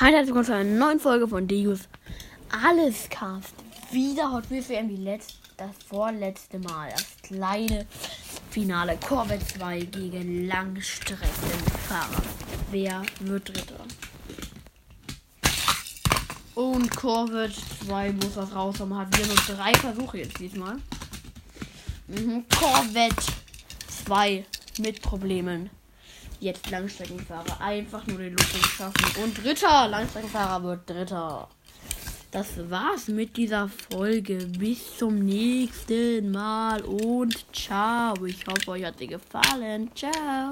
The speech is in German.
Hi, herzlich willkommen zu einer neuen Folge von Deus Alles Cast. Wieder Hot Wheels WM wie letzt, das vorletzte Mal. Das kleine Finale. Corvette 2 gegen Langstreckenfahrer. Wer wird Dritter? Und Corvette 2 muss das raushauen. Hat wieder nur drei Versuche jetzt diesmal. Mhm. Corvette 2 mit Problemen jetzt Langstreckenfahrer einfach nur den Luxus schaffen. Und dritter Langstreckenfahrer wird dritter. Das war's mit dieser Folge. Bis zum nächsten Mal und ciao. Ich hoffe, euch hat sie gefallen. Ciao.